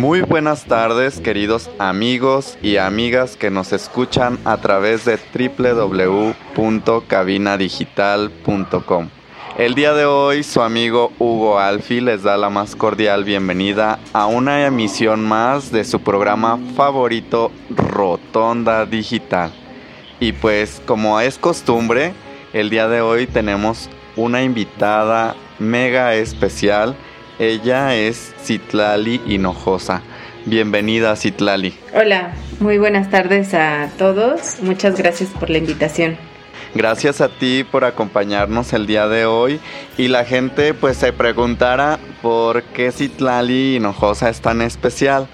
Muy buenas tardes queridos amigos y amigas que nos escuchan a través de www.cabinadigital.com. El día de hoy su amigo Hugo Alfi les da la más cordial bienvenida a una emisión más de su programa favorito Rotonda Digital. Y pues como es costumbre, el día de hoy tenemos una invitada mega especial ella es Citlali Hinojosa. Bienvenida, Citlali. Hola, muy buenas tardes a todos. Muchas gracias por la invitación. Gracias a ti por acompañarnos el día de hoy y la gente pues se preguntará por qué Citlali Hinojosa es tan especial.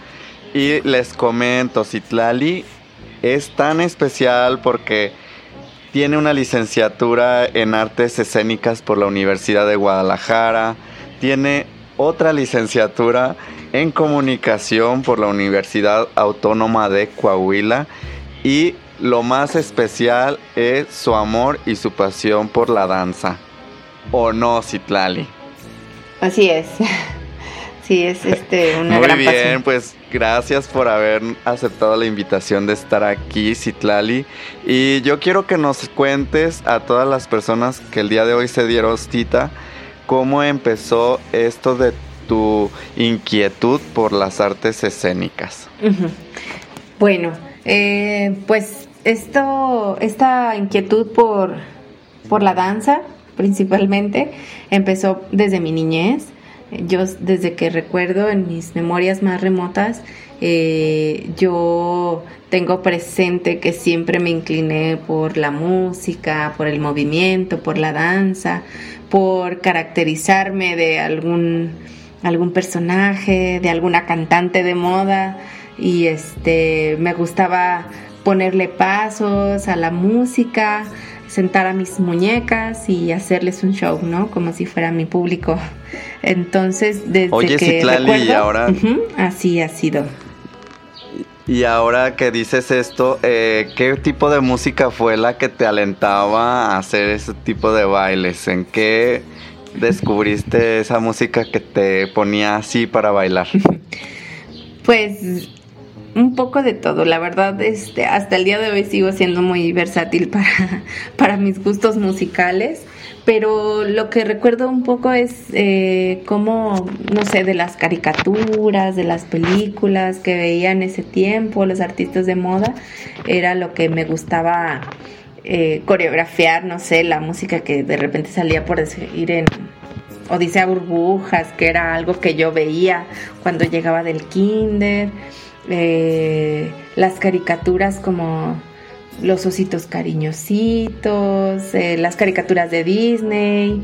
Y les comento, Citlali es tan especial porque tiene una licenciatura en artes escénicas por la Universidad de Guadalajara, tiene otra licenciatura en comunicación por la Universidad Autónoma de Coahuila y lo más especial es su amor y su pasión por la danza. ¿O no, Citlali? Así es. Sí, es este una Muy bien, pues gracias por haber aceptado la invitación de estar aquí, Citlali. Y yo quiero que nos cuentes a todas las personas que el día de hoy se dieron cita ¿Cómo empezó esto de tu inquietud por las artes escénicas? Bueno, eh, pues esto, esta inquietud por, por la danza principalmente empezó desde mi niñez. Yo desde que recuerdo en mis memorias más remotas, eh, yo tengo presente que siempre me incliné por la música, por el movimiento, por la danza, por caracterizarme de algún, algún personaje, de alguna cantante de moda y este me gustaba ponerle pasos a la música, sentar a mis muñecas y hacerles un show, ¿no? Como si fuera mi público. Entonces, desde Oye, que y ahora así ha sido. Y ahora que dices esto, eh, ¿qué tipo de música fue la que te alentaba a hacer ese tipo de bailes? ¿En qué descubriste esa música que te ponía así para bailar? Pues un poco de todo, la verdad, este, hasta el día de hoy sigo siendo muy versátil para, para mis gustos musicales pero lo que recuerdo un poco es eh, cómo, no sé, de las caricaturas, de las películas que veía en ese tiempo, los artistas de moda, era lo que me gustaba eh, coreografiar, no sé, la música que de repente salía por ir en Odisea Burbujas, que era algo que yo veía cuando llegaba del kinder, eh, las caricaturas como los ositos cariñositos, eh, las caricaturas de Disney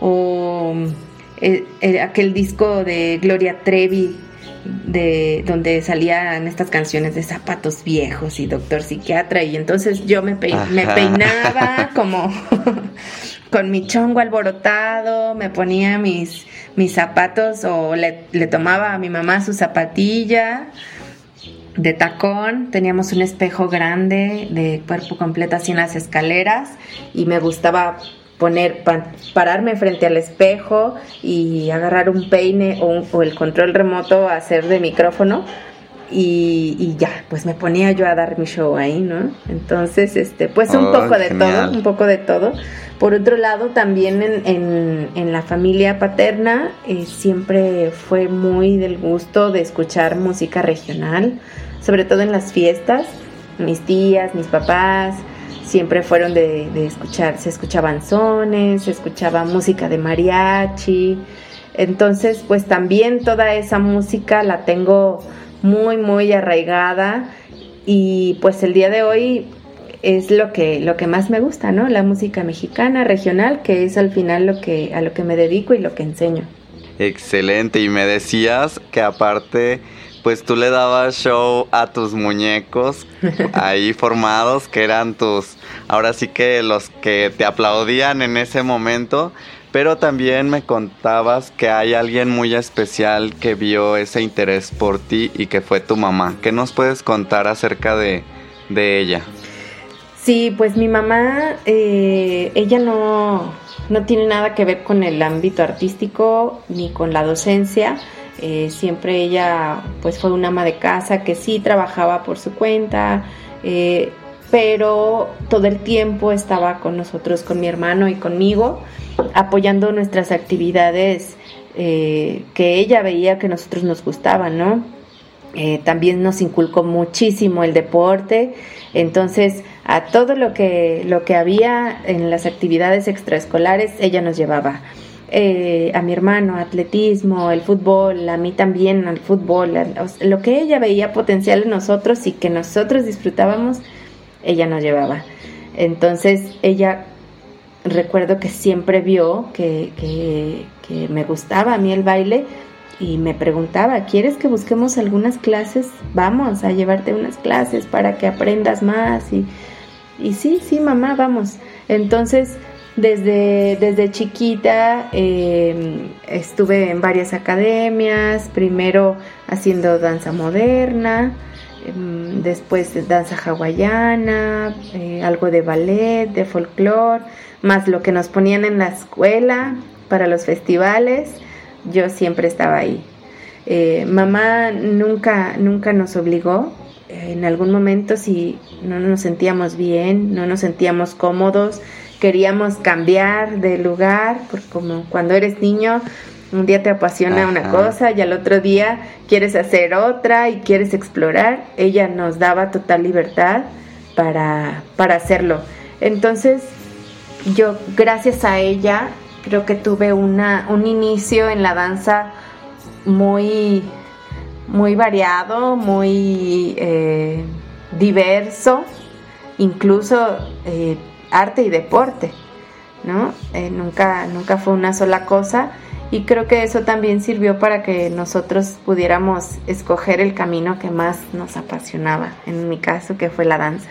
o eh, eh, aquel disco de Gloria Trevi de donde salían estas canciones de zapatos viejos y doctor psiquiatra y entonces yo me, me peinaba como con mi chongo alborotado, me ponía mis, mis zapatos o le, le tomaba a mi mamá su zapatilla de tacón, teníamos un espejo grande de cuerpo completo así en las escaleras y me gustaba poner, pararme frente al espejo y agarrar un peine o, el control remoto a hacer de micrófono y, ya, pues me ponía yo a dar mi show ahí, ¿no? Entonces, este, pues un poco de todo, un poco de todo, Por otro lado, también en, la familia paterna eh, siempre fue muy del gusto de escuchar música regional, sobre todo en las fiestas. Mis tías, mis papás, siempre fueron de, de, escuchar, se escuchaban sones, se escuchaba música de mariachi. Entonces, pues también toda esa música la tengo muy, muy arraigada y pues el día de hoy es lo que, lo que más me gusta, ¿no? La música mexicana, regional, que es al final lo que, a lo que me dedico y lo que enseño. Excelente, y me decías que aparte, pues tú le dabas show a tus muñecos ahí formados, que eran tus, ahora sí que los que te aplaudían en ese momento, pero también me contabas que hay alguien muy especial que vio ese interés por ti y que fue tu mamá. ¿Qué nos puedes contar acerca de, de ella? Sí, pues mi mamá, eh, ella no, no, tiene nada que ver con el ámbito artístico ni con la docencia. Eh, siempre ella pues fue una ama de casa que sí trabajaba por su cuenta, eh, pero todo el tiempo estaba con nosotros, con mi hermano y conmigo, apoyando nuestras actividades que ella veía que nosotros nos gustaban, ¿no? también nos inculcó muchísimo el deporte, entonces a todo lo que, lo que había en las actividades extraescolares, ella nos llevaba. Eh, a mi hermano, atletismo, el fútbol, a mí también al fútbol, lo que ella veía potencial en nosotros y que nosotros disfrutábamos, ella nos llevaba. Entonces ella recuerdo que siempre vio que, que, me gustaba a mí el baile y me preguntaba, ¿quieres que busquemos algunas clases? Vamos a llevarte unas clases para que aprendas más y y sí, sí, mamá, vamos. Entonces, desde, desde chiquita em, estuve en varias academias, primero haciendo danza moderna, em, después danza hawaiana, eh, algo de ballet, de folclore, más lo que nos ponían en la escuela para los festivales, yo siempre estaba ahí. Eh, mamá nunca, nunca nos obligó, en algún momento si no nos sentíamos bien, no nos sentíamos cómodos, queríamos cambiar de lugar, porque como cuando eres niño, un día te apasiona una cosa y al otro día quieres hacer otra y quieres explorar, ella nos daba total libertad para, para hacerlo. Entonces, yo gracias a ella creo que tuve una, un inicio en la danza muy muy variado, muy eh, diverso, incluso eh, arte y deporte, ¿no? Eh, nunca, nunca fue una sola cosa y creo que eso también sirvió para que nosotros pudiéramos escoger el camino que más nos apasionaba, en mi caso que fue la danza.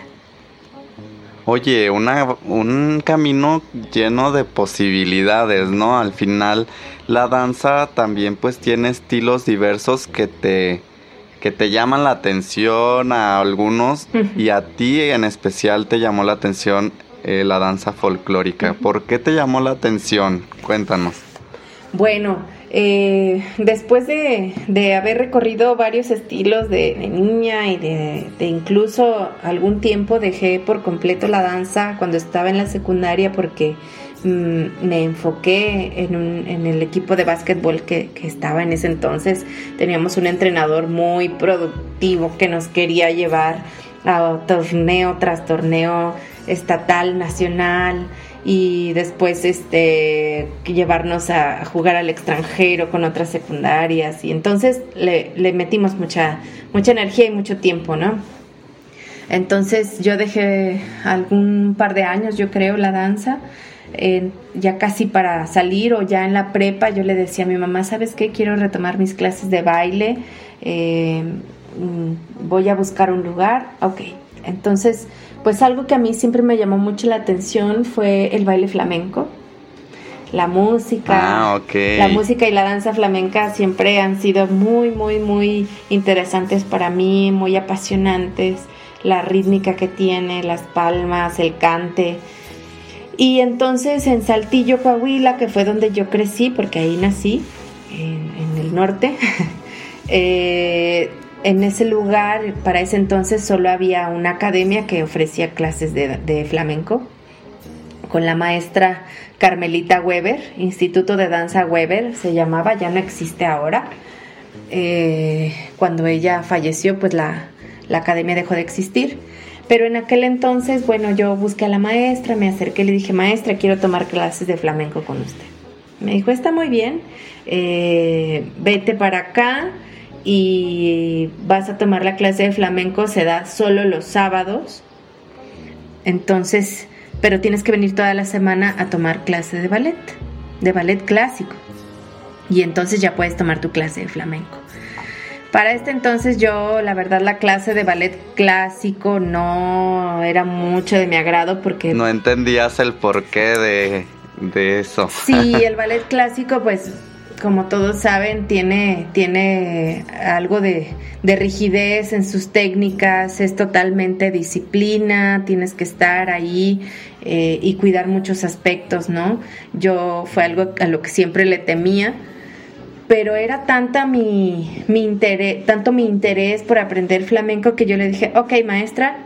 Oye, una, un camino lleno de posibilidades, ¿no? Al final la danza también pues tiene estilos diversos que te, que te llaman la atención a algunos y a ti en especial te llamó la atención eh, la danza folclórica. ¿Por qué te llamó la atención? Cuéntanos. Bueno, eh, después de, haber recorrido varios estilos de, niña y de, incluso algún tiempo dejé por completo la danza cuando estaba en la secundaria porque mm, me enfoqué en, el equipo de básquetbol que, que, estaba en ese entonces. Teníamos un entrenador muy productivo que nos quería llevar a torneo tras torneo estatal, nacional y después este llevarnos a, jugar al extranjero con otras secundarias. Y entonces le, metimos mucha mucha energía y mucho tiempo no entonces yo dejé algún par de años yo creo la danza ya casi para salir o ya en la prepa yo le decía a mi mamá sabes qué quiero retomar mis clases de baile eh, mm, voy a buscar un lugar ok entonces pues algo que a mí siempre me llamó mucho la atención fue el baile flamenco. La música, ah, la música y la danza flamenca siempre han sido muy, muy, muy interesantes para mí, muy apasionantes. La rítmica que tiene, las palmas, el cante. Y entonces en Saltillo, Coahuila, que fue donde yo crecí, porque ahí nací, en, en el norte, eh, en ese lugar, para ese entonces, solo había una academia que ofrecía clases de, flamenco. con la maestra Carmelita Weber, Instituto de Danza Weber se llamaba, ya no existe ahora. Eh, cuando ella falleció, pues la, academia dejó de existir. Pero en aquel entonces, bueno, yo busqué a la maestra, me acerqué y le dije, maestra, quiero tomar clases de flamenco con usted. Me dijo, está muy bien, eh, vete para acá y vas a tomar la clase de flamenco, se da solo los sábados. Entonces, pero tienes que venir toda la semana a tomar clase de ballet, de ballet clásico. Y entonces ya puedes tomar tu clase de flamenco. Para este entonces yo, la verdad, la clase de ballet clásico no era mucho de mi agrado porque... No entendías el porqué de, de eso. Sí, el ballet clásico, pues, como todos saben, tiene, tiene algo de, de rigidez en sus técnicas, es totalmente disciplina, tienes que estar ahí eh, y cuidar muchos aspectos, ¿no? Yo fue algo a lo que siempre le temía pero era tanta mi, mi interés, tanto mi interés por aprender flamenco que yo le dije, ok maestra,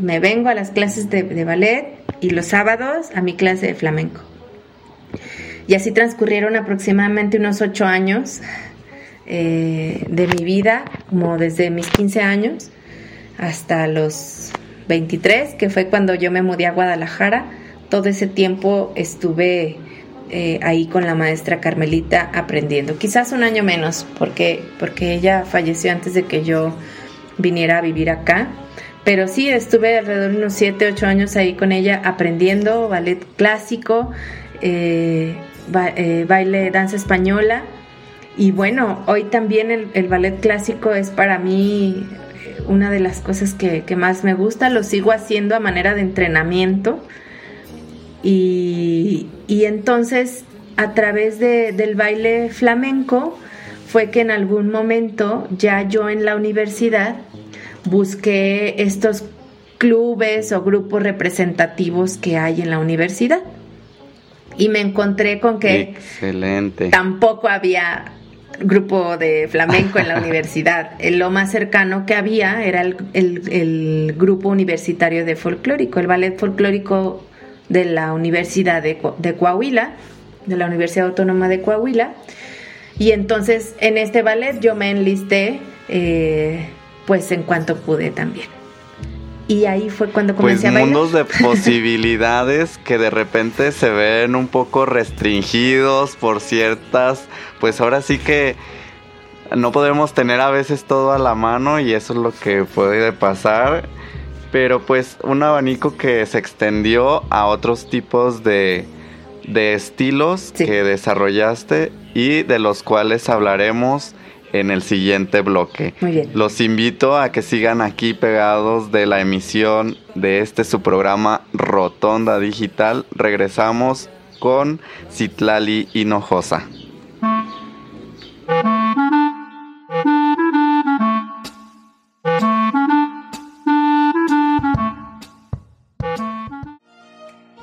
me vengo a las clases de, ballet y los sábados a mi clase de flamenco. Y así transcurrieron aproximadamente unos ocho años eh, de mi vida, como desde mis 15 años hasta los 23, que fue cuando yo me mudé a Guadalajara. Todo ese tiempo estuve eh, ahí con la maestra Carmelita aprendiendo. Quizás un año menos, porque, porque ella falleció antes de que yo viniera a vivir acá. Pero sí, estuve alrededor de unos 7, 8 años ahí con ella aprendiendo ballet clásico, eh, eh, baile, danza española. Y bueno, hoy también el, ballet clásico es para mí una de las cosas que, que, más me gusta. Lo sigo haciendo a manera de entrenamiento y, entonces a través del baile flamenco fue que en algún momento ya yo en la universidad busqué estos clubes o grupos representativos que hay en la universidad y me encontré con que Excelente. tampoco había grupo de flamenco en la universidad. Lo más cercano que había era el, el grupo universitario de folclórico, el ballet folclórico de la Universidad de, Coahuila, de la Universidad Autónoma de Coahuila. Y entonces en este ballet yo me enlisté eh, pues en cuanto pude también. Y ahí fue cuando comencé pues a bailar. mundos de posibilidades que de repente se ven un poco restringidos por ciertas, pues ahora sí que no podemos tener a veces todo a la mano y eso es lo que puede pasar pero pues un abanico que se extendió a otros tipos de, estilos que desarrollaste y de los cuales hablaremos en el siguiente bloque. Muy bien. Los invito a que sigan aquí pegados de la emisión de este su programa Rotonda Digital. Regresamos con Citlali Hinojosa.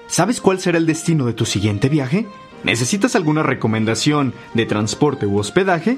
¿Sabes cuál será el destino de tu siguiente viaje? ¿Necesitas alguna recomendación de transporte u hospedaje?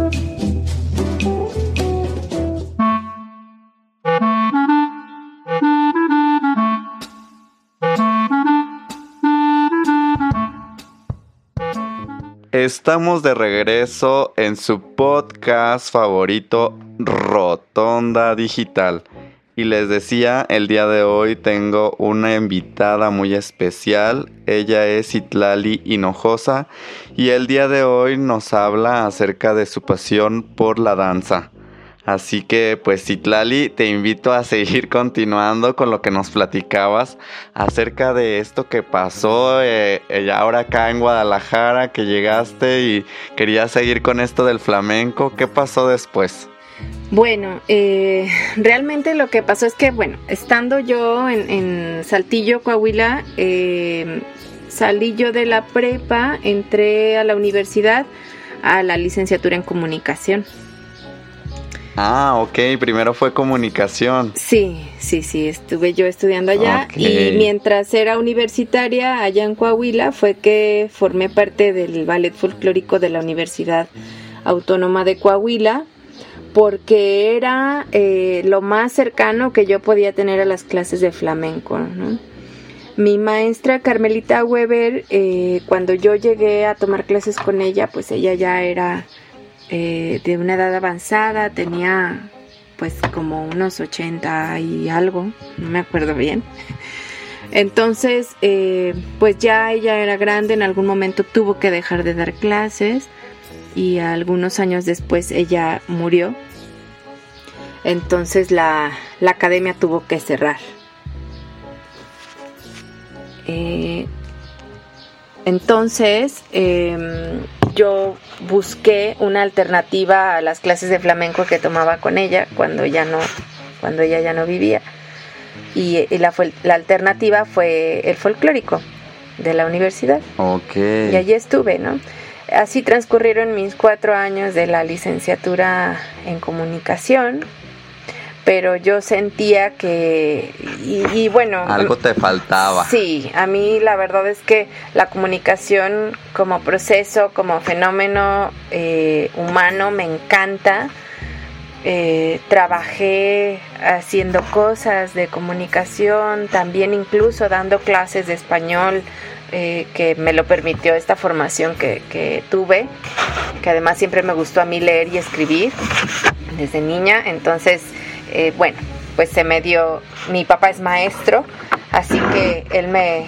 Estamos de regreso en su podcast favorito, Rotonda Digital. Y les decía, el día de hoy tengo una invitada muy especial. Ella es Itlali Hinojosa y el día de hoy nos habla acerca de su pasión por la danza. Así que pues Itlali, te invito a seguir continuando con lo que nos platicabas acerca de esto que pasó eh, ahora acá en Guadalajara, que llegaste y querías seguir con esto del flamenco. ¿Qué pasó después? Bueno, eh, realmente lo que pasó es que, bueno, estando yo en, Saltillo, Coahuila, eh, salí yo de la prepa, entré a la universidad a la licenciatura en comunicación. Ah, ok, primero fue comunicación. Sí, sí, sí, estuve yo estudiando allá y mientras era universitaria allá en Coahuila fue que formé parte del ballet folclórico de la Universidad Autónoma de Coahuila porque era eh, lo más cercano que yo podía tener a las clases de flamenco. Mi maestra Carmelita Weber, eh, cuando yo llegué a tomar clases con ella, pues ella ya era eh, de una edad avanzada, tenía pues como unos 80 y algo, no me acuerdo bien. Entonces, pues ya ella era grande, en algún momento tuvo que dejar de dar clases y algunos años después ella murió. Entonces la, academia tuvo que cerrar. Eh, entonces em, yo busqué una alternativa a las clases de flamenco que tomaba con ella cuando ya no, cuando ella ya no vivía. Y, la, la alternativa fue el folclórico de la universidad. Y allí estuve, ¿no? Así transcurrieron mis cuatro años de la licenciatura en comunicación, pero yo sentía que, y, bueno... Algo te faltaba. Sí, a mí la verdad es que la comunicación como proceso, como fenómeno eh, humano me encanta. Eh, trabajé haciendo cosas de comunicación, también incluso dando clases de español eh, que me lo permitió esta formación que, tuve, que además siempre me gustó a mí leer y escribir desde niña, entonces, eh, bueno, pues se me dio, mi papá es maestro, así que él me,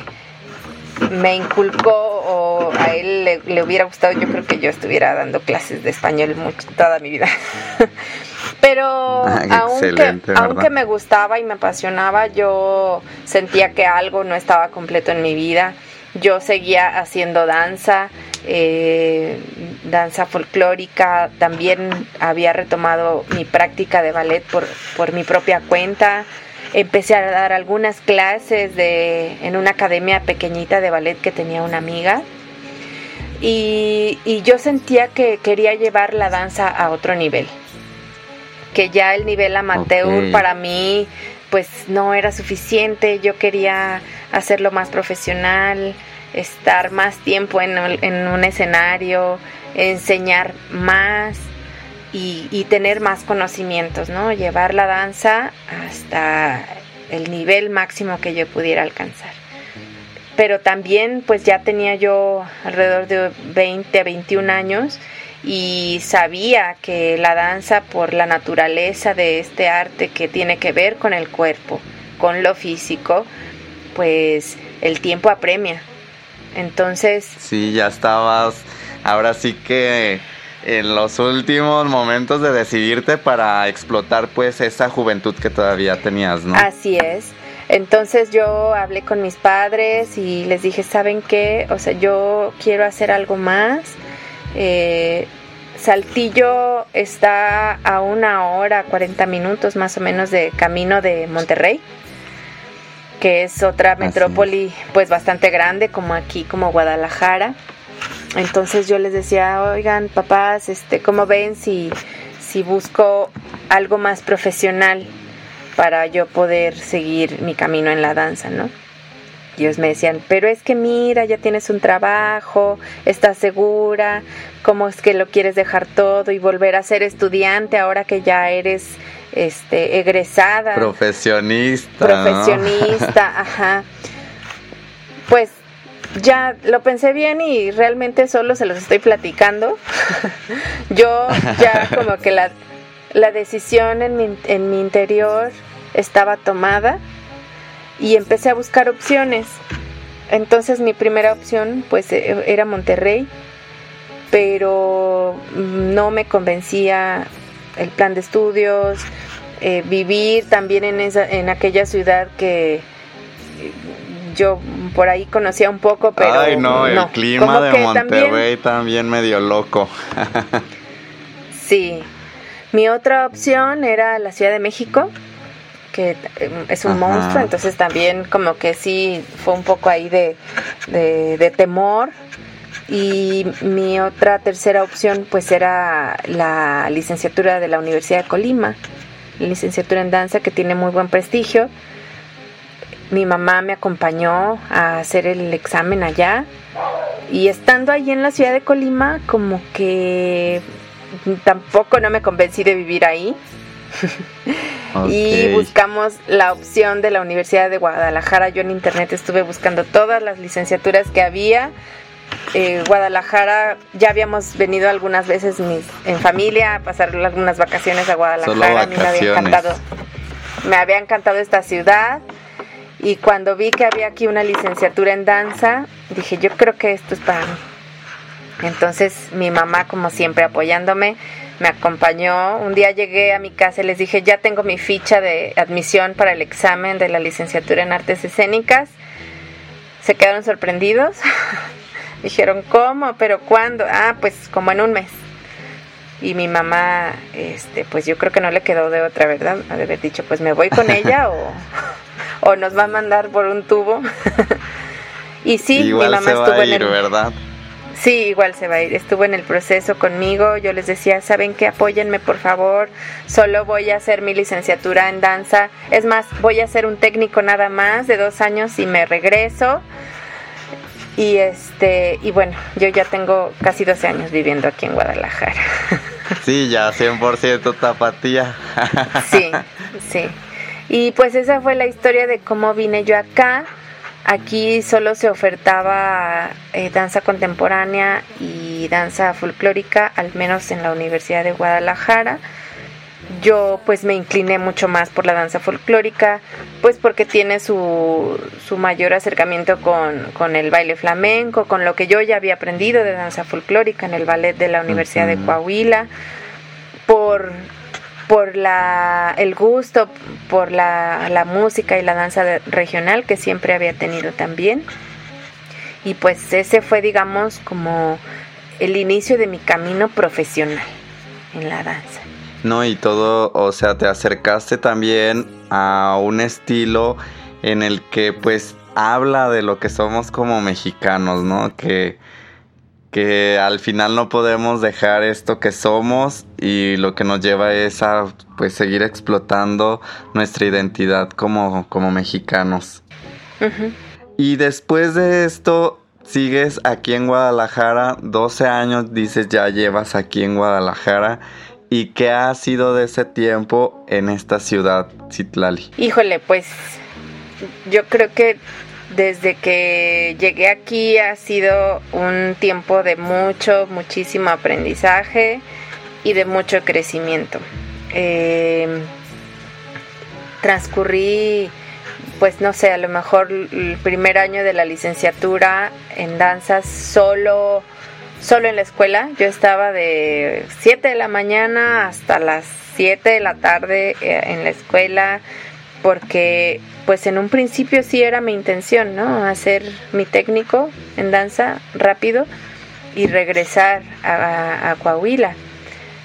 me inculcó o a él le, hubiera gustado, yo creo que yo estuviera dando clases de español mucho, toda mi vida. Pero ah, aunque, aunque me gustaba y me apasionaba, yo sentía que algo no estaba completo en mi vida yo seguía haciendo danza, eh, danza folclórica, también había retomado mi práctica de ballet por, por mi propia cuenta. Empecé a dar algunas clases de, en una academia pequeñita de ballet que tenía una amiga. Y, y yo sentía que quería llevar la danza a otro nivel. Que ya el nivel amateur para mí pues no era suficiente, yo quería hacerlo más profesional, estar más tiempo en, un escenario, enseñar más y, tener más conocimientos, ¿no? Llevar la danza hasta el nivel máximo que yo pudiera alcanzar. Pero también pues ya tenía yo alrededor de 20 a 21 años y sabía que la danza por la naturaleza de este arte que tiene que ver con el cuerpo, con lo físico, pues el tiempo apremia. Entonces... Sí, ya estabas, ahora sí que en los últimos momentos de decidirte para explotar pues esa juventud que todavía tenías, ¿no? Así es. Entonces yo hablé con mis padres y les dije, ¿saben qué? O sea, yo quiero hacer algo más eh, Saltillo está a una hora, 40 minutos más o menos de camino de Monterrey, que es otra metrópoli pues bastante grande como aquí, como Guadalajara. Entonces yo les decía, oigan papás, este, ¿cómo ven si, si busco algo más profesional para yo poder seguir mi camino en la danza, ¿no? ellos me decían, pero es que mira, ya tienes un trabajo, estás segura, ¿cómo es que lo quieres dejar todo y volver a ser estudiante ahora que ya eres este egresada? Profesionista. Profesionista, ajá. Pues ya lo pensé bien y realmente solo se los estoy platicando. Yo ya como que la, la decisión en mi, en mi interior estaba tomada y empecé a buscar opciones. Entonces mi primera opción pues e, era Monterrey, pero no me convencía el plan de estudios, eh, vivir también en, esa, en aquella ciudad que yo por ahí conocía un poco, pero Ay, no, el clima de Monterrey también, medio loco. sí. Mi otra opción era la Ciudad de México, que em, es un monstruo, entonces también como que sí fue un poco ahí de, de, temor. Y mi otra tercera opción pues era la licenciatura de la Universidad de Colima, licenciatura en danza que tiene muy buen prestigio mi mamá me acompañó a hacer el examen allá y estando allí en la ciudad de Colima como que tampoco no me convencí de vivir ahí. y buscamos la opción de la Universidad de Guadalajara. Yo en internet estuve buscando todas las licenciaturas que había. Eh, Guadalajara, ya habíamos venido algunas veces en familia a pasar algunas vacaciones a Guadalajara. A mí me había encantado. Me había encantado esta ciudad. Y cuando vi que había aquí una licenciatura en danza, dije, yo creo que esto es para mí. Entonces mi mamá, como siempre, apoyándome, me acompañó. Un día llegué a mi casa y les dije, ya tengo mi ficha de admisión para el examen de la licenciatura en artes escénicas. Se quedaron sorprendidos. Dijeron, ¿cómo? ¿Pero cuándo? Ah, pues como en un mes. Y mi mamá, este, pues yo creo que no le quedó de otra, ¿verdad? De haber dicho, pues me voy con ella o o nos va a mandar por un tubo. y sí, mi mamá estuvo en el ¿verdad? Sí, igual se va a ir. Estuvo en el proceso conmigo. Yo les decía, ¿saben qué? Apóyenme, por favor. Solo voy a hacer mi licenciatura en danza. Es más, voy a hacer un técnico nada más de dos años y me regreso. Y este, y bueno, yo ya tengo casi 12 años viviendo aquí en Guadalajara. Sí, ya 100% tapatía. Sí, sí. Y pues esa fue la historia de cómo vine yo acá. Aquí solo se ofertaba eh, danza contemporánea y danza folclórica, al menos en la Universidad de Guadalajara. Yo pues me incliné mucho más por la danza folclórica, pues porque tiene su, su mayor acercamiento con, con, el baile flamenco, con lo que yo ya había aprendido de danza folclórica en el ballet de la Universidad de Coahuila, por por la, el gusto por la, la música y la danza regional que siempre había tenido también. Y pues ese fue, digamos, como el inicio de mi camino profesional en la danza. No, y todo, o sea, te acercaste también a un estilo en el que pues habla de lo que somos como mexicanos, ¿no? Que que al final no podemos dejar esto que somos y lo que nos lleva es a pues seguir explotando nuestra identidad como, como mexicanos. Y después de esto sigues aquí en Guadalajara, 12 años dices ya llevas aquí en Guadalajara. ¿Y qué ha sido de ese tiempo en esta ciudad, Citlali? Híjole, pues yo creo que desde que llegué aquí ha sido un tiempo de mucho, muchísimo aprendizaje y de mucho crecimiento. Eh, transcurrí, pues no sé, a lo mejor el primer año de la licenciatura en danzas solo, solo en la escuela. Yo estaba de 7 de la mañana hasta las 7 de la tarde eh, en la escuela porque pues en un principio sí era mi intención, ¿no? Hacer mi técnico en danza rápido y regresar a, Coahuila.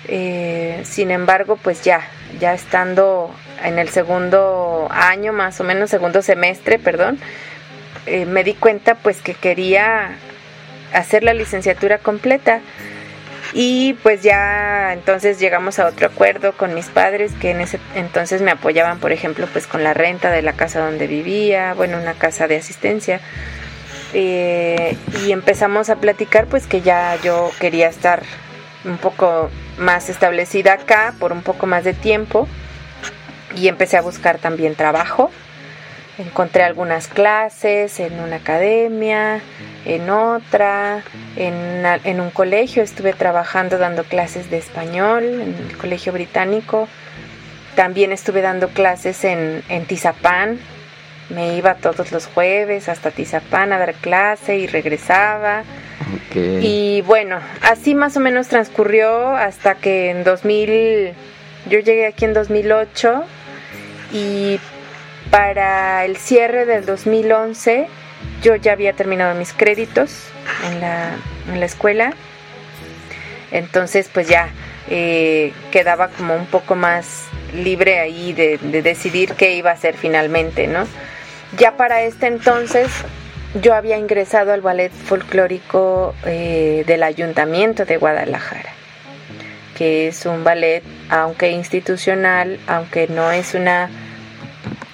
Eh, sin embargo, pues ya, ya estando en el segundo año, más o menos, segundo semestre, perdón, eh, me di cuenta pues que quería hacer la licenciatura completa. Y pues ya entonces llegamos a otro acuerdo con mis padres que en ese entonces me apoyaban, por ejemplo, pues con la renta de la casa donde vivía, bueno, una casa de asistencia. Eh, y empezamos a platicar pues que ya yo quería estar un poco más establecida acá por un poco más de tiempo. Y empecé a buscar también trabajo Encontré algunas clases en una academia, en otra, en, un colegio estuve trabajando dando clases de español, en el colegio británico, también estuve dando clases en, en Tizapán. Me iba todos los jueves hasta Tizapán a dar clase y regresaba. Y bueno, así más o menos transcurrió hasta que en 2000, yo llegué aquí en 2008 y para el cierre del 2011 yo ya había terminado mis créditos en la, en la escuela. Entonces pues ya eh, quedaba como un poco más libre ahí de, decidir qué iba a hacer finalmente, ¿no? Ya para este entonces yo había ingresado al ballet folclórico eh, del Ayuntamiento de Guadalajara, que es un ballet, aunque institucional, aunque no es una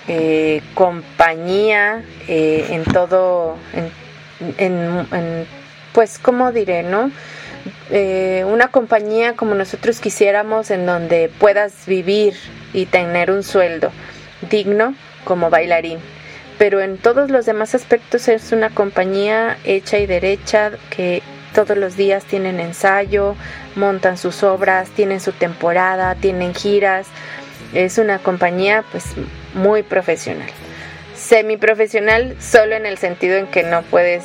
eh, compañía eh, en todo, en, pues, ¿cómo diré, no? Eh, una compañía como nosotros quisiéramos en donde puedas vivir y tener un sueldo digno como bailarín. Pero en todos los demás aspectos es una compañía hecha y derecha que todos los días tienen ensayo, montan sus obras, tienen su temporada, tienen giras. Es una compañía pues muy profesional. Semi profesional solo en el sentido en que no puedes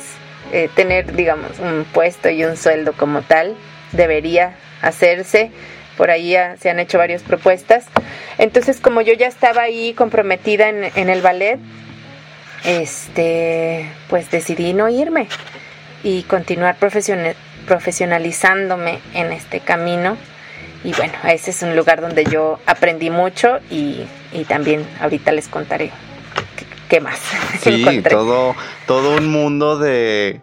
eh, tener, digamos, un puesto y un sueldo como tal. Debería hacerse. Por ahí se han hecho varias propuestas. Entonces, como yo ya estaba ahí comprometida en, en el ballet, este, pues decidí no irme y continuar profesionalizándome en este camino. Y bueno, ese es un lugar donde yo aprendí mucho y, y también ahorita les contaré qué, más. Sí, todo, todo un mundo de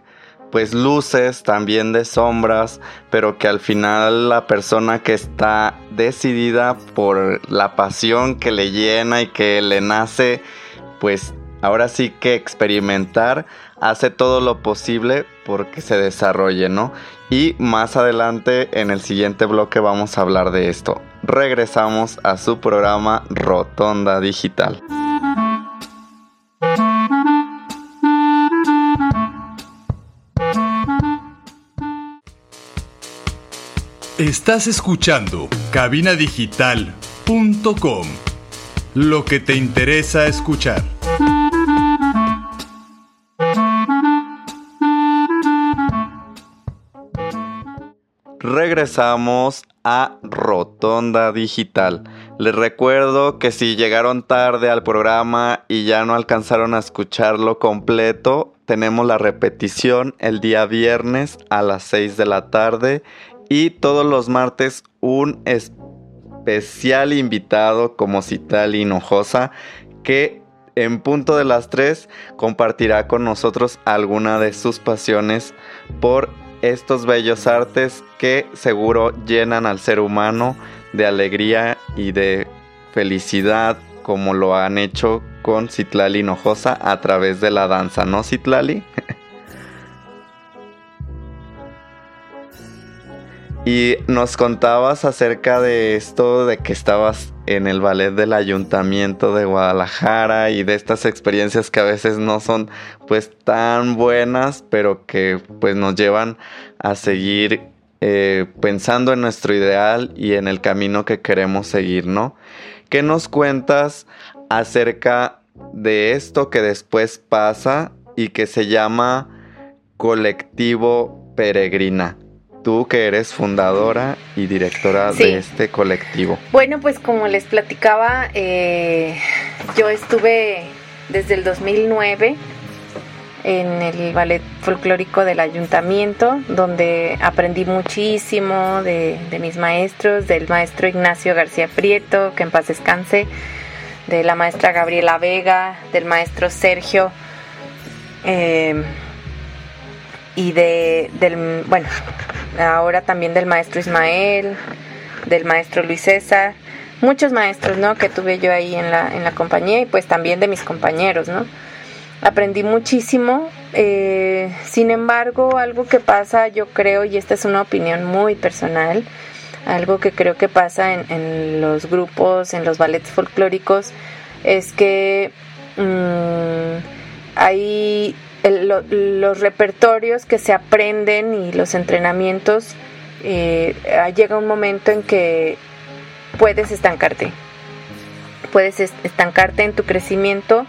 pues luces, también de sombras, pero que al final la persona que está decidida por la pasión que le llena y que le nace, pues ahora sí que experimentar, hace todo lo posible porque se desarrolle, ¿no? Y más adelante en el siguiente bloque vamos a hablar de esto. Regresamos a su programa Rotonda Digital. Estás escuchando cabinadigital.com. Lo que te interesa escuchar. Regresamos a Rotonda Digital. Les recuerdo que si llegaron tarde al programa y ya no alcanzaron a escucharlo completo, tenemos la repetición el día viernes a las 6 de la tarde y todos los martes un especial invitado como Cital Hinojosa que en punto de las 3 compartirá con nosotros alguna de sus pasiones por estos bellos artes que seguro llenan al ser humano de alegría y de felicidad como lo han hecho con Citlali Hinojosa a través de la danza, ¿no Citlali? y nos contabas acerca de esto, de que estabas en el ballet del ayuntamiento de Guadalajara y de estas experiencias que a veces no son pues tan buenas, pero que pues nos llevan a seguir eh, pensando en nuestro ideal y en el camino que queremos seguir, ¿no? ¿Qué nos cuentas acerca de esto que después pasa y que se llama colectivo peregrina? Tú que eres fundadora y directora de este colectivo. Bueno, pues como les platicaba, eh, yo estuve desde el 2009 en el ballet folclórico del ayuntamiento, donde aprendí muchísimo de, mis maestros, del maestro Ignacio García Prieto, que en paz descanse, de la maestra Gabriela Vega, del maestro Sergio. Eh, y de, del, bueno, ahora también del maestro Ismael, del maestro Luis César, muchos maestros, ¿no? Que tuve yo ahí en la, en la compañía y pues también de mis compañeros, ¿no? Aprendí muchísimo, eh, sin embargo, algo que pasa, yo creo, y esta es una opinión muy personal, algo que creo que pasa en, en los grupos, en los ballets folclóricos, es que mmm, hay los repertorios que se aprenden y los entrenamientos, eh, llega un momento en que puedes estancarte. puedes estancarte en tu crecimiento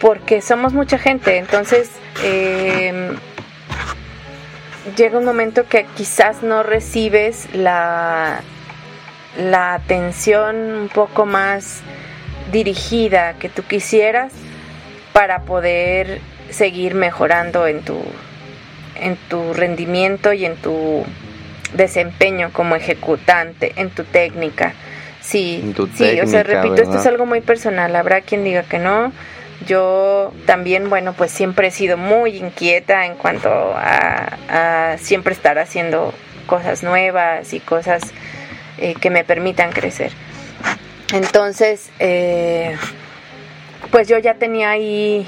porque somos mucha gente, entonces em, llega un momento que quizás no recibes la, la atención un poco más dirigida que tú quisieras para poder seguir mejorando en tu, en tu rendimiento y en tu desempeño como ejecutante, en tu técnica. Sí, sí, o sea, repito, esto es algo muy personal, habrá quien diga que no. Yo también, bueno, pues siempre he sido muy inquieta en cuanto a, siempre estar haciendo cosas nuevas y cosas eh, que me permitan crecer. Entonces, eh, pues yo ya tenía ahí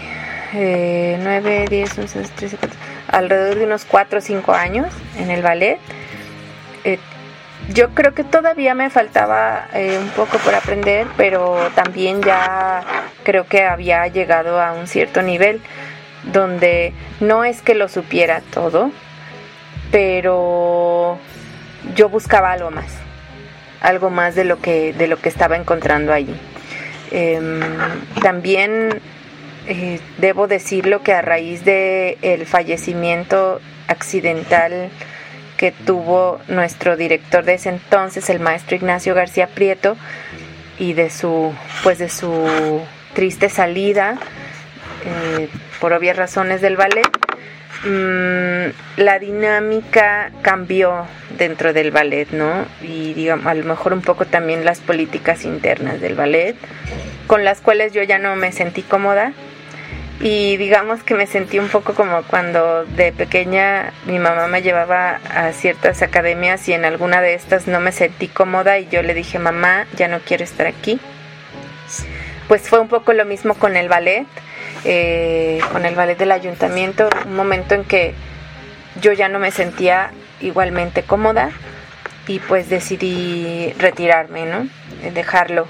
eh, 9, 10, 11, 12, 13, 14, alrededor de unos 4 o 5 años en el ballet. Eh, yo creo que todavía me faltaba eh, un poco por aprender, pero también ya creo que había llegado a un cierto nivel donde no es que lo supiera todo, pero yo buscaba algo más, algo más de lo que, de lo que estaba encontrando allí. Em, también eh, debo decirlo que a raíz de el fallecimiento accidental que tuvo nuestro director de ese entonces, el maestro Ignacio García Prieto, y de su, pues de su triste salida, eh, por obvias razones del ballet, mm, la dinámica cambió dentro del ballet, ¿no? Y digamos, a lo mejor un poco también las políticas internas del ballet, con las cuales yo ya no me sentí cómoda y digamos que me sentí un poco como cuando de pequeña mi mamá me llevaba a ciertas academias y en alguna de estas no me sentí cómoda y yo le dije mamá ya no quiero estar aquí pues fue un poco lo mismo con el ballet eh, con el ballet del ayuntamiento un momento en que yo ya no me sentía igualmente cómoda y pues decidí retirarme no dejarlo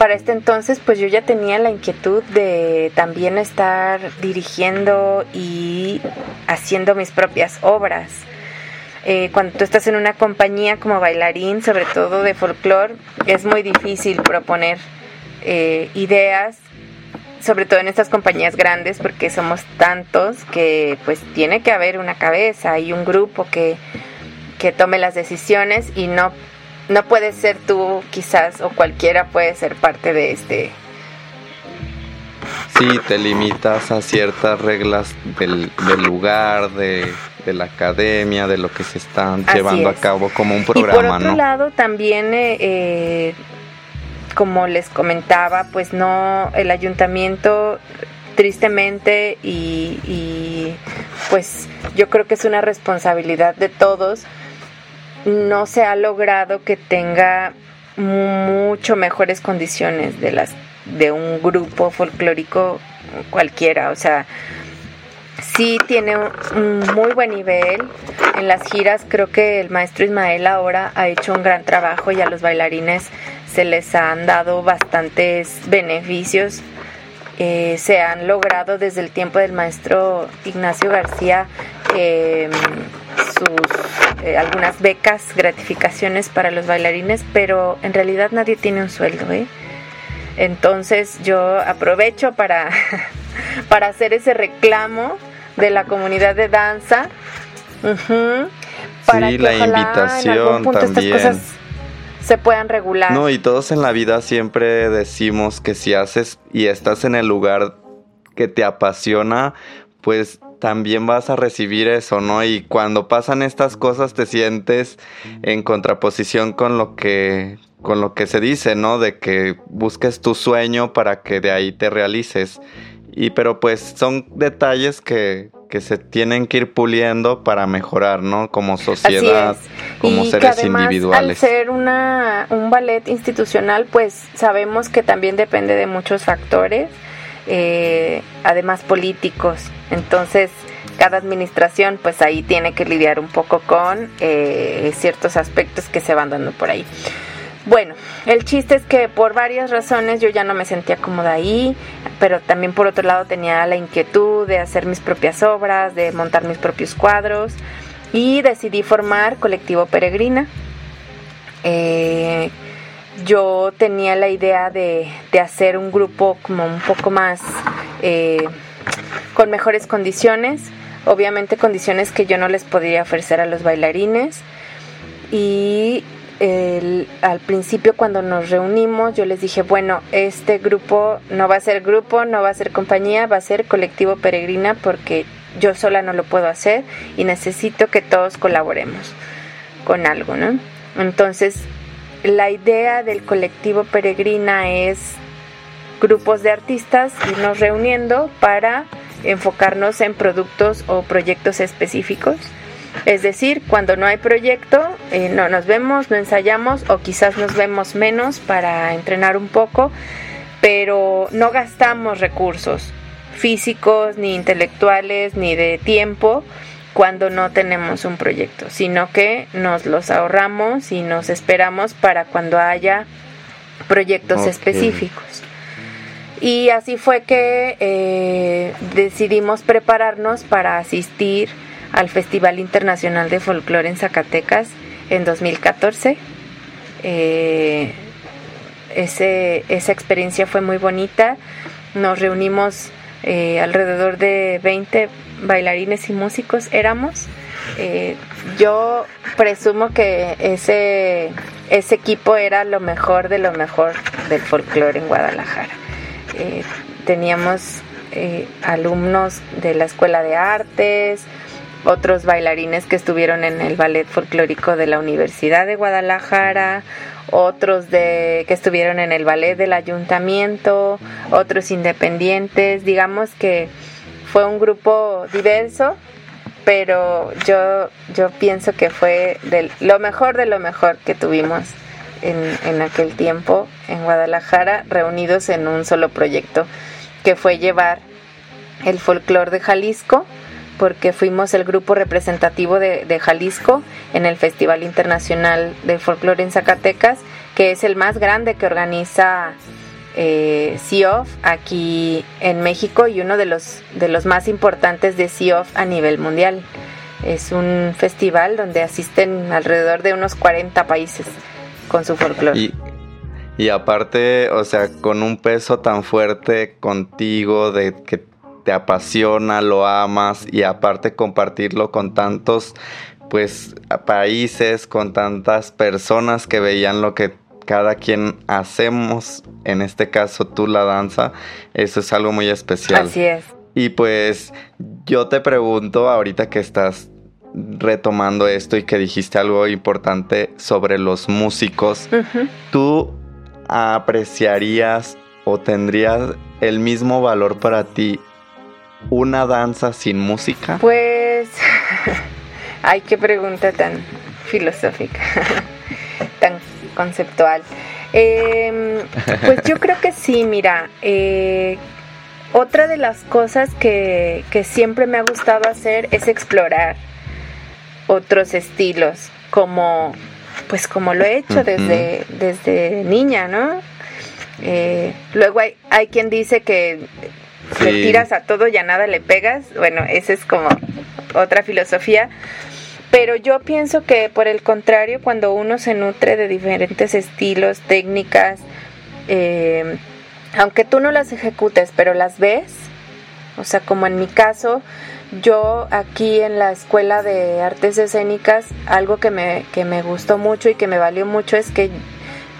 para este entonces pues yo ya tenía la inquietud de también estar dirigiendo y haciendo mis propias obras. Eh, cuando tú estás en una compañía como bailarín, sobre todo de folclore, es muy difícil proponer eh, ideas, sobre todo en estas compañías grandes, porque somos tantos que pues tiene que haber una cabeza y un grupo que, que tome las decisiones y no no puedes ser tú quizás o cualquiera puede ser parte de este. Sí, te limitas a ciertas reglas del, lugar, de, la academia, de lo que se están llevando a cabo como un programa. Y por otro lado, también, eh, eh, como les comentaba, pues no, el ayuntamiento tristemente y, y pues yo creo que es una responsabilidad de todos no se ha logrado que tenga mucho mejores condiciones de las de un grupo folclórico cualquiera, o sea, sí tiene un, muy buen nivel. En las giras creo que el maestro Ismael ahora ha hecho un gran trabajo y a los bailarines se les han dado bastantes beneficios. Eh, se han logrado desde el tiempo del maestro Ignacio García eh, sus eh, algunas becas, gratificaciones para los bailarines, pero en realidad nadie tiene un sueldo, ¿eh? Entonces yo aprovecho para, para hacer ese reclamo de la comunidad de danza. para sí, la invitación también. Estas cosas se puedan regular. No, y todos en la vida siempre decimos que si haces y estás en el lugar que te apasiona, pues también vas a recibir eso, ¿no? Y cuando pasan estas cosas te sientes en contraposición con lo que con lo que se dice, ¿no? De que busques tu sueño para que de ahí te realices. Y pero pues son detalles que, que se tienen que ir puliendo para mejorar, ¿no? Como sociedad, como seres que además, individuales. Al ser una, un ballet institucional, pues sabemos que también depende de muchos factores eh, además políticos. Entonces, cada administración pues ahí tiene que lidiar un poco con eh, ciertos aspectos que se van dando por ahí. Bueno, el chiste es que por varias razones yo ya no me sentía cómoda ahí, pero también por otro lado tenía la inquietud de hacer mis propias obras, de montar mis propios cuadros y decidí formar Colectivo Peregrina. Eh, yo tenía la idea de, hacer un grupo como un poco más eh, con mejores condiciones, obviamente condiciones que yo no les podría ofrecer a los bailarines y al principio cuando nos reunimos yo les dije, bueno, este grupo no va a ser grupo, no va a ser compañía, va a ser colectivo peregrina porque yo sola no lo puedo hacer y necesito que todos colaboremos con algo, ¿no? Entonces, la idea del colectivo peregrina es grupos de artistas irnos reuniendo para enfocarnos en productos o proyectos específicos. Es decir, cuando no hay proyecto, eh, no nos vemos, no ensayamos o quizás nos vemos menos para entrenar un poco, pero no gastamos recursos físicos, ni intelectuales, ni de tiempo cuando no tenemos un proyecto, sino que nos los ahorramos y nos esperamos para cuando haya proyectos específicos. Y así fue que eh, decidimos prepararnos para asistir al Festival Internacional de Folclore en Zacatecas en 2014. Eh, esa experiencia fue muy bonita. Nos reunimos eh, alrededor de 20 bailarines y músicos éramos. Eh, yo presumo que ese, equipo era lo mejor de lo mejor del folclore en Guadalajara. Teníamos alumnos de la Escuela de Artes, otros bailarines que estuvieron en el ballet folclórico de la Universidad de Guadalajara, otros de que estuvieron en el ballet del ayuntamiento, otros independientes, digamos que fue un grupo diverso, pero yo yo pienso que fue de lo mejor de lo mejor que tuvimos en, en aquel tiempo en Guadalajara, reunidos en un solo proyecto, que fue llevar el folclore de Jalisco porque fuimos el grupo representativo de, Jalisco en el Festival Internacional de Folclore en Zacatecas, que es el más grande que organiza eh, aquí en México y uno de los, de los más importantes de CIOF a nivel mundial. Es un festival donde asisten alrededor de unos 40 países con su folclore. Y aparte, o sea, con un peso tan fuerte contigo de que te apasiona, lo amas y aparte compartirlo con tantos pues países, con tantas personas que veían lo que cada quien hacemos, en este caso tú la danza, eso es algo muy especial. Así es. Y pues yo te pregunto ahorita que estás retomando esto y que dijiste algo importante sobre los músicos, ¿tú apreciarías o tendrías el mismo valor para ti una danza sin música? Pues, ay, qué pregunta tan filosófica, tan conceptual. Em, pues yo creo que sí, mira, eh, otra de las cosas que, siempre me ha gustado hacer es explorar otros estilos, como pues como lo he hecho desde, desde niña, ¿no? Eh, luego hay, hay quien dice que le tiras a todo y a nada le pegas. Bueno, esa es como otra filosofía. Pero yo pienso que por el contrario, cuando uno se nutre de diferentes estilos, técnicas, eh, aunque tú no las ejecutes, pero las ves, o sea, como en mi caso, yo aquí en la Escuela de Artes Escénicas, algo que me, que me gustó mucho y que me valió mucho es que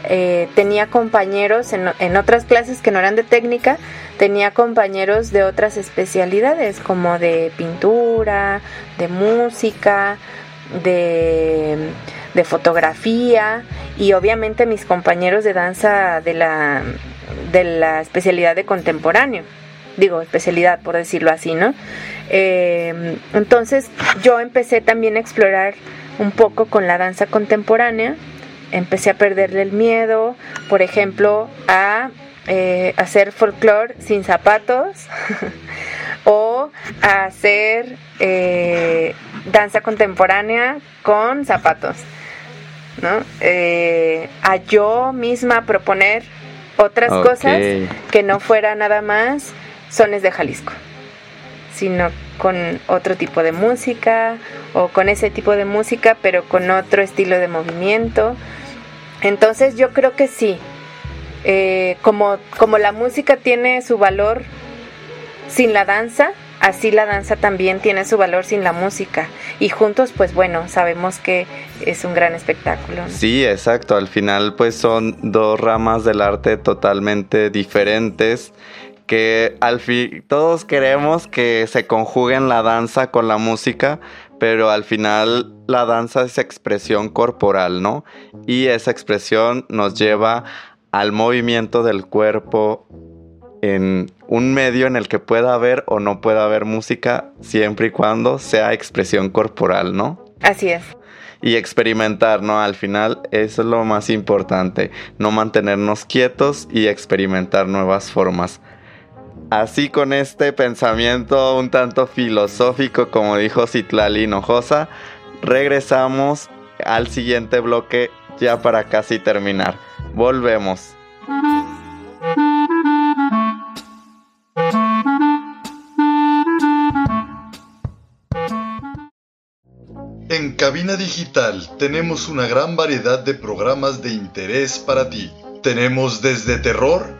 eh, tenía compañeros en, en, otras clases que no eran de técnica, tenía compañeros de otras especialidades como de pintura, de música, de, de fotografía y obviamente mis compañeros de danza de la, de la especialidad de contemporáneo digo, especialidad por decirlo así, ¿no? Eh, entonces yo empecé también a explorar un poco con la danza contemporánea empecé a perderle el miedo, por ejemplo, a eh, hacer folclore sin zapatos o a hacer eh, danza contemporánea con zapatos. ¿no? Eh, a yo misma proponer otras cosas que no fuera nada más sones de Jalisco, sino con otro tipo de música o con ese tipo de música pero con otro estilo de movimiento Entonces yo creo que sí, eh, como, como la música tiene su valor sin la danza, así la danza también tiene su valor sin la música. Y juntos, pues bueno, sabemos que es un gran espectáculo. Sí, exacto. Al final, pues son dos ramas del arte totalmente diferentes que al fin todos queremos que se conjuguen la danza con la música, pero al final la danza es expresión corporal, ¿no? Y esa expresión nos lleva al movimiento del cuerpo en un medio en el que pueda haber o no pueda haber música, siempre y cuando sea expresión corporal, ¿no? Así es. Y experimentar, ¿no? Al final eso es lo más importante, no mantenernos quietos y experimentar nuevas formas. Así con este pensamiento un tanto filosófico, como dijo Citlali Hinojosa, regresamos al siguiente bloque ya para casi terminar. Volvemos. En Cabina Digital tenemos una gran variedad de programas de interés para ti. Tenemos desde terror,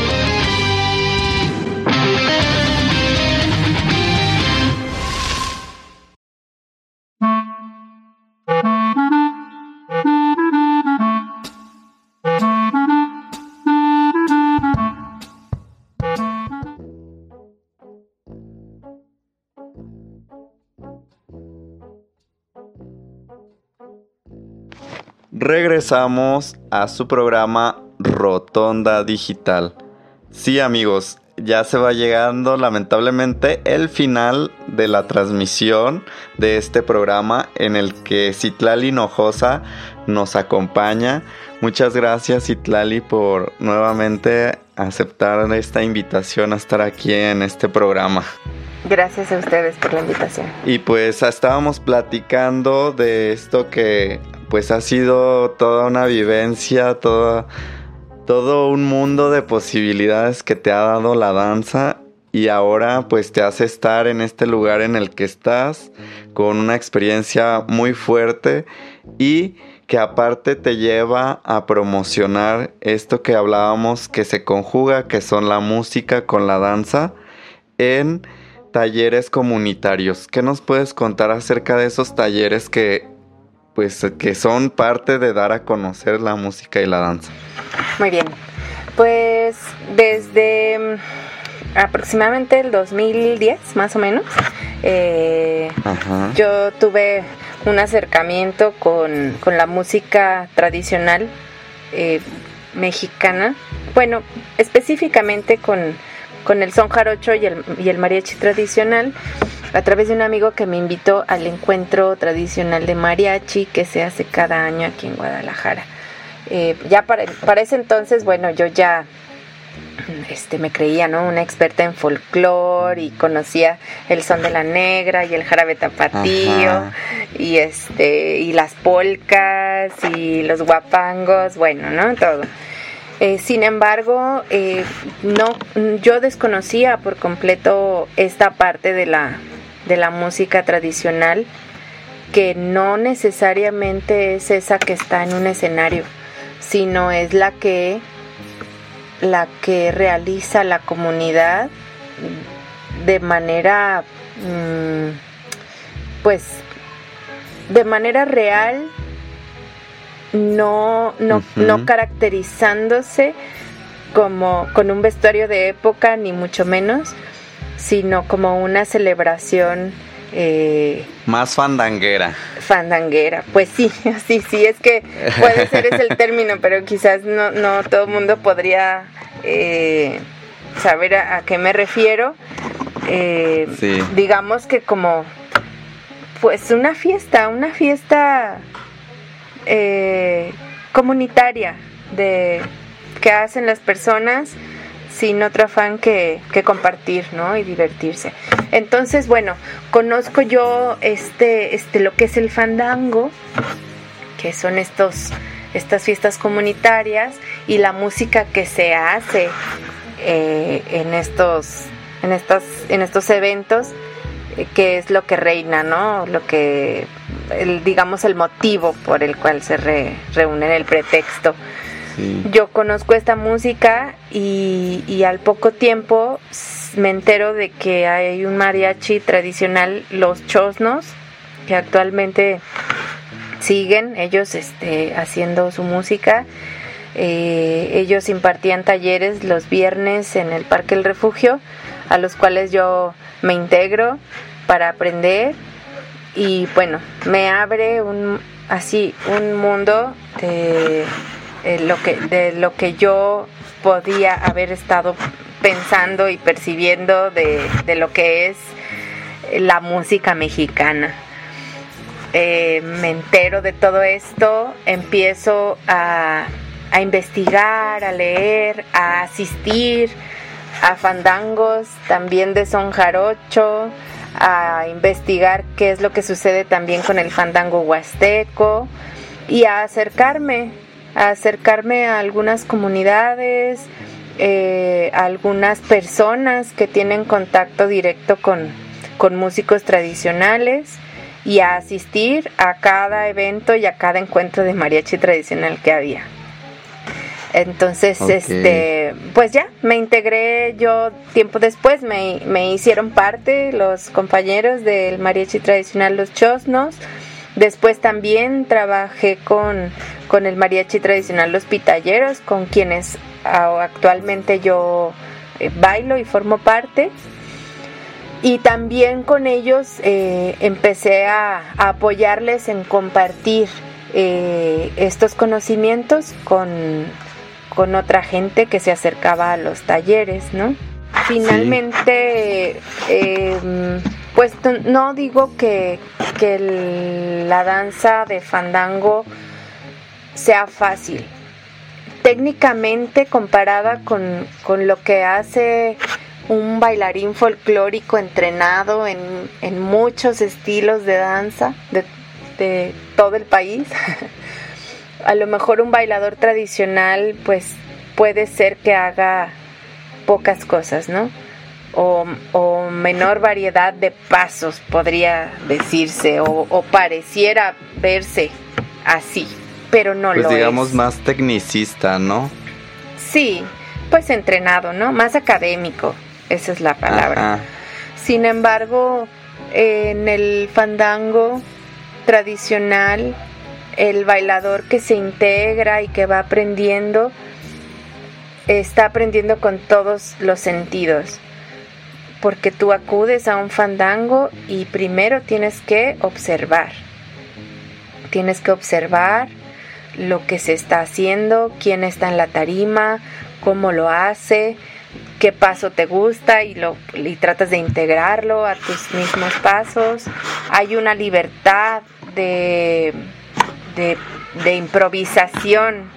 Regresamos a su programa Rotonda Digital. Sí amigos, ya se va llegando lamentablemente el final de la transmisión de este programa en el que Citlali Hinojosa nos acompaña. Muchas gracias Citlali por nuevamente aceptar esta invitación a estar aquí en este programa. Gracias a ustedes por la invitación. Y pues estábamos platicando de esto que pues ha sido toda una vivencia, todo un mundo de posibilidades que te ha dado la danza y ahora pues te hace estar en este lugar en el que estás con una experiencia muy fuerte y que aparte te lleva a promocionar esto que hablábamos que se conjuga, que son la música con la danza en talleres comunitarios. ¿Qué nos puedes contar acerca de esos talleres que pues que son parte de dar a conocer la música y la danza. Muy bien, pues desde mm, aproximadamente el 2010 más o menos, eh, yo tuve un acercamiento con, la música tradicional eh, mexicana, bueno, específicamente con, el son jarocho y el, y el mariachi tradicional a través de un amigo que me invitó al encuentro tradicional de mariachi que se hace cada año aquí en Guadalajara. Eh, ya para, para, ese entonces, bueno, yo ya este, me creía, ¿no? Una experta en folclore y conocía el son de la negra y el jarabe tapatío y este y las polcas y los guapangos, bueno, ¿no? Todo. Eh, sin embargo, eh, no, yo desconocía por completo esta parte de la, de la música tradicional que no necesariamente es esa que está en un escenario, sino es la que la que realiza la comunidad de manera mm, pues de manera real no no, no caracterizándose como con un vestuario de época ni mucho menos sino como una celebración Eh, Más fandanguera. Fandanguera, pues sí, sí, sí, es que puede ser ese el término, pero quizás no, no todo el mundo podría eh, saber a, qué me refiero. Eh, digamos que como, pues una fiesta, una fiesta comunitaria de que hacen las personas sin otro afán que, compartir, ¿no? Y divertirse. Entonces, bueno, conozco yo este, este, lo que es el fandango, que son estos, estas fiestas comunitarias y la música que se hace eh, en estos, en estas, en estos eventos, eh, que es lo que reina, ¿no? Lo que, digamos, el motivo por el cual se reúnen, el pretexto. Yo conozco esta música y, al poco tiempo me entero de que hay un mariachi tradicional, los chosnos, que actualmente siguen ellos este, haciendo su música. Eh, ellos impartían talleres los viernes en el Parque El Refugio, a los cuales yo me integro para aprender y bueno, me abre un así un mundo de eh, lo que, de lo que yo podía haber estado pensando y percibiendo de, lo que es la música mexicana. Eh, me entero de todo esto, empiezo a, a, investigar, a leer, a asistir a fandangos también de son jarocho, a investigar qué es lo que sucede también con el fandango huasteco y a acercarme acercarme a algunas comunidades, eh, a algunas personas que tienen contacto directo con, con músicos tradicionales y a asistir a cada evento y a cada encuentro de mariachi tradicional que había. Entonces, este, pues ya, me integré yo tiempo después, me, me, hicieron parte los compañeros del mariachi tradicional Los Chosnos. Después también trabajé con con el mariachi tradicional Los Pitalleros, con quienes actualmente yo eh, bailo y formo parte. Y también con ellos eh, empecé a, apoyarles en compartir eh, estos conocimientos con, otra gente que se acercaba a los talleres, ¿no? Finalmente, em, pues no digo que, que la danza de fandango sea fácil. Técnicamente comparada con, lo que hace un bailarín folclórico entrenado en, muchos estilos de danza de, de, todo el país. A lo mejor un bailador tradicional pues puede ser que haga pocas cosas, ¿no? O, o menor variedad de pasos podría decirse o, o pareciera verse así pero no pues lo digamos más tecnicista, ¿no? Sí, pues entrenado, ¿no? Más académico, esa es la palabra. Sin embargo, en el fandango tradicional, el bailador que se integra y que va aprendiendo, está aprendiendo con todos los sentidos. Porque tú acudes a un fandango y primero tienes que observar. Tienes que observar lo que se está haciendo, quién está en la tarima, cómo lo hace, qué paso te gusta y, lo, y tratas de integrarlo a tus mismos pasos. Hay una libertad de, de, improvisación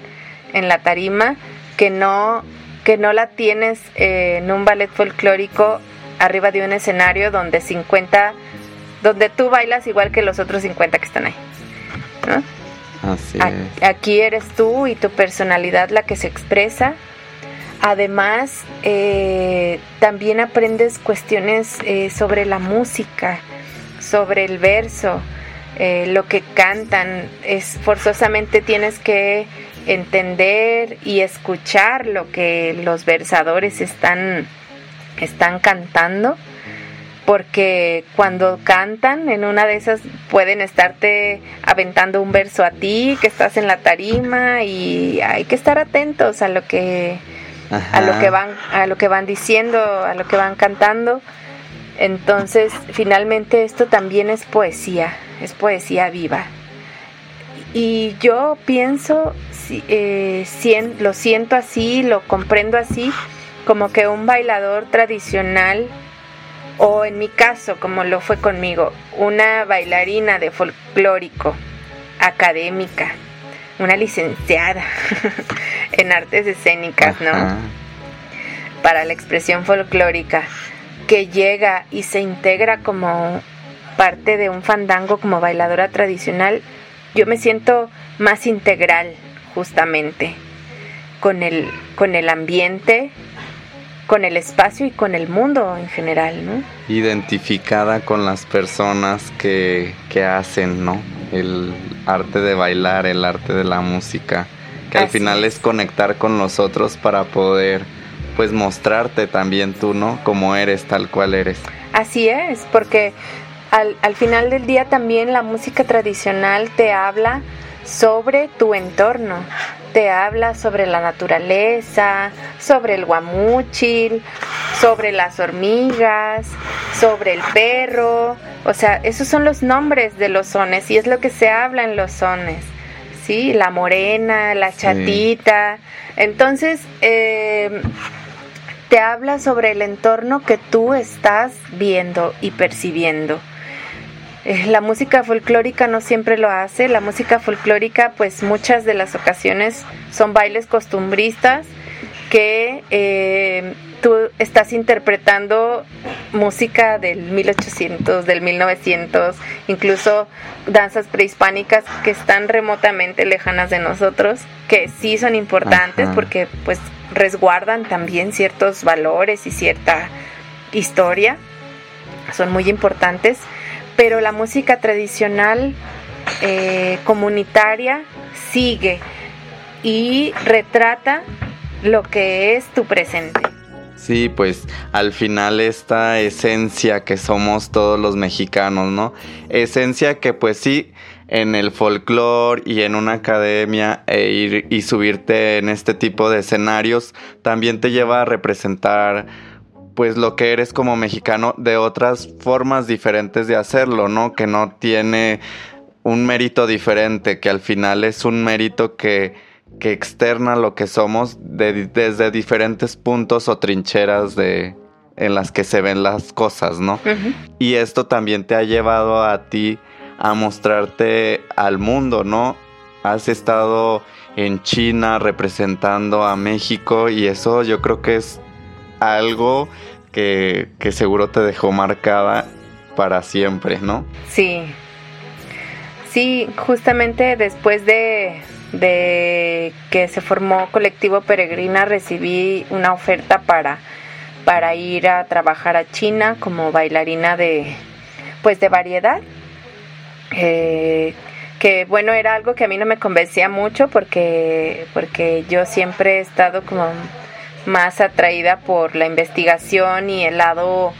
en la tarima que no, que no la tienes en un ballet folclórico arriba de un escenario donde 50, donde tú bailas igual que los otros 50 que están ahí. ¿no? Aquí eres tú y tu personalidad la que se expresa. Además, eh, también aprendes cuestiones eh, sobre la música, sobre el verso, eh, lo que cantan. Es forzosamente tienes que entender y escuchar lo que los versadores están, están cantando porque cuando cantan en una de esas pueden estarte aventando un verso a ti que estás en la tarima y hay que estar atentos a lo que a lo que van a lo que van diciendo a lo que van cantando Entonces, finalmente esto también es poesía, es poesía viva. Y yo pienso, eh, lo siento así, lo comprendo así, como que un bailador tradicional, o en mi caso, como lo fue conmigo, una bailarina de folclórico, académica, una licenciada en artes escénicas, ¿no? Para la expresión folclórica, que llega y se integra como parte de un fandango como bailadora tradicional, yo me siento más integral justamente con el, con el ambiente, con el espacio y con el mundo en general, ¿no? Identificada con las personas que, que hacen, ¿no? El arte de bailar, el arte de la música, que al final es. conectar con los otros para poder pues mostrarte también tú, ¿no? Como eres, tal cual eres. Así es, porque al, al final del día también la música tradicional te habla sobre tu entorno. Te habla sobre la naturaleza, sobre el guamúchil, sobre las hormigas, sobre el perro. O sea, esos son los nombres de los sones y es lo que se habla en los sones. ¿Sí? La morena, la chatita. Entonces, eh, te habla sobre el entorno que tú estás viendo y percibiendo. Eh, la música folclórica no siempre lo hace. La música folclórica, pues muchas de las ocasiones son bailes costumbristas que eh, tú estás interpretando música del 1800, del 1900, incluso danzas prehispánicas que están remotamente lejanas de nosotros, que sí son importantes porque pues resguardan también ciertos valores y cierta historia, son muy importantes pero la música tradicional eh, comunitaria sigue y retrata lo que es tu presente. Sí, pues al final esta esencia que somos todos los mexicanos, ¿no? Esencia que pues sí, en el folclore y en una academia e ir y subirte en este tipo de escenarios también te lleva a representar pues lo que eres como mexicano de otras formas diferentes de hacerlo, ¿no? Que no tiene un mérito diferente, que al final es un mérito que, que externa lo que somos desde diferentes puntos o trincheras de en las que se ven las cosas, ¿no? Y esto también te ha llevado a ti a mostrarte al mundo, ¿no? Has estado en China representando a México y eso yo creo que es algo que, seguro te dejó marcada para siempre, ¿no? Sí. Sí, justamente después de, de que se formó Colectivo Peregrina recibí una oferta para, para ir a trabajar a China como bailarina de pues de variedad. Eh, que bueno era algo que a mí no me convencía mucho porque porque yo siempre he estado como más atraída por la investigación y el lado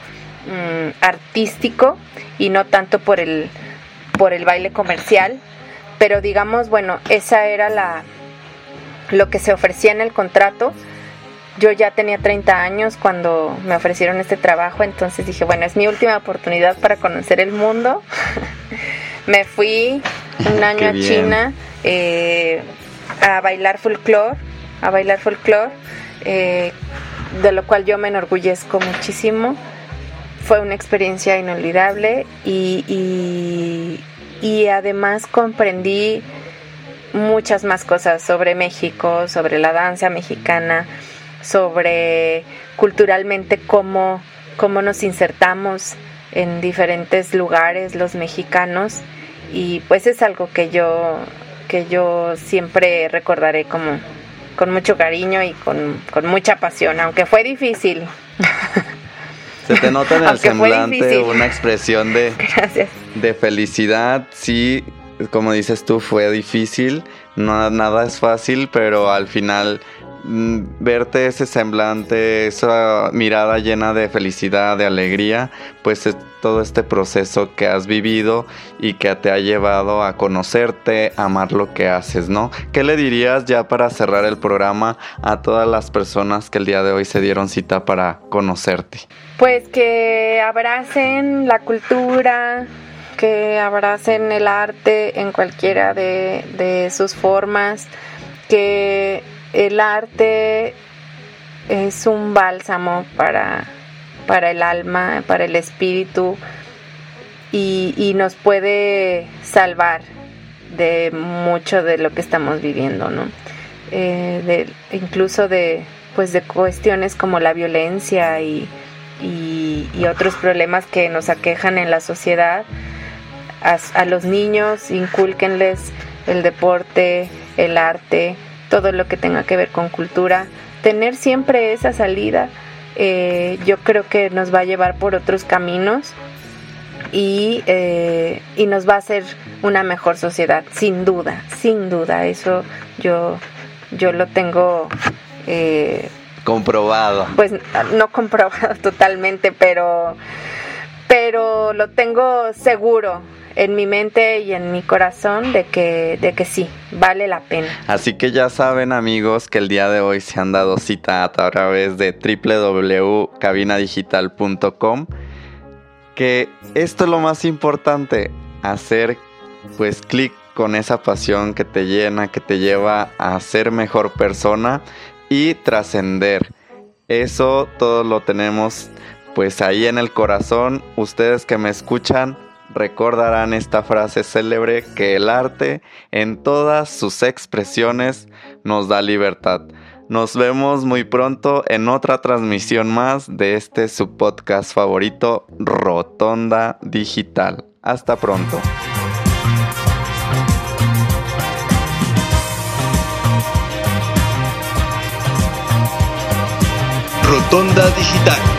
mm, artístico y no tanto por el, por el baile comercial. Pero digamos, bueno, esa era la lo que se ofrecía en el contrato. Yo ya tenía 30 años cuando me ofrecieron este trabajo, entonces dije, bueno, es mi última oportunidad para conocer el mundo. me fui un año a China eh, a bailar folclore, a bailar folclore eh, de lo cual yo me enorgullezco muchísimo. Fue una experiencia inolvidable y, y, además comprendí muchas más cosas sobre México, sobre la danza mexicana, sobre culturalmente cómo, cómo nos insertamos en diferentes lugares los mexicanos y pues es algo que yo que yo siempre recordaré como con mucho cariño y con, mucha pasión, aunque fue difícil. Se te nota en el semblante una expresión de, de felicidad. Sí, como dices tú, fue difícil. No, nada es fácil, pero al final verte ese semblante, esa mirada llena de felicidad, de alegría, pues es todo este proceso que has vivido y que te ha llevado a conocerte, a amar lo que haces, ¿no? ¿Qué le dirías ya para cerrar el programa a todas las personas que el día de hoy se dieron cita para conocerte? Pues que abracen la cultura, que abracen el arte en cualquiera de, sus formas, que el arte es un bálsamo para, para el alma, para el espíritu y, nos puede salvar de mucho de lo que estamos viviendo, ¿no? Eh, incluso de, pues de cuestiones como la violencia y, y otros problemas que nos aquejan en la sociedad a, los niños, inculquenles el deporte, el arte, todo lo que tenga que ver con cultura. Tener siempre esa salida, eh, yo creo que nos va a llevar por otros caminos y, eh, y, nos va a hacer una mejor sociedad, sin duda, sin duda. Eso yo, yo lo tengo... Eh, comprobado. Pues no comprobado totalmente, pero, pero lo tengo seguro en mi mente y en mi corazón de que, de que sí, vale la pena. Así que ya saben amigos que el día de hoy se han dado cita a través de www.cabinadigital.com que esto es lo más importante, hacer pues clic con esa pasión que te llena, que te lleva a ser mejor persona y trascender. Eso todo lo tenemos pues ahí en el corazón. Ustedes que me escuchan, recordarán esta frase célebre que el arte en todas sus expresiones nos da libertad. Nos vemos muy pronto en otra transmisión más de este su podcast favorito, Rotonda Digital. Hasta pronto. Rotonda Digital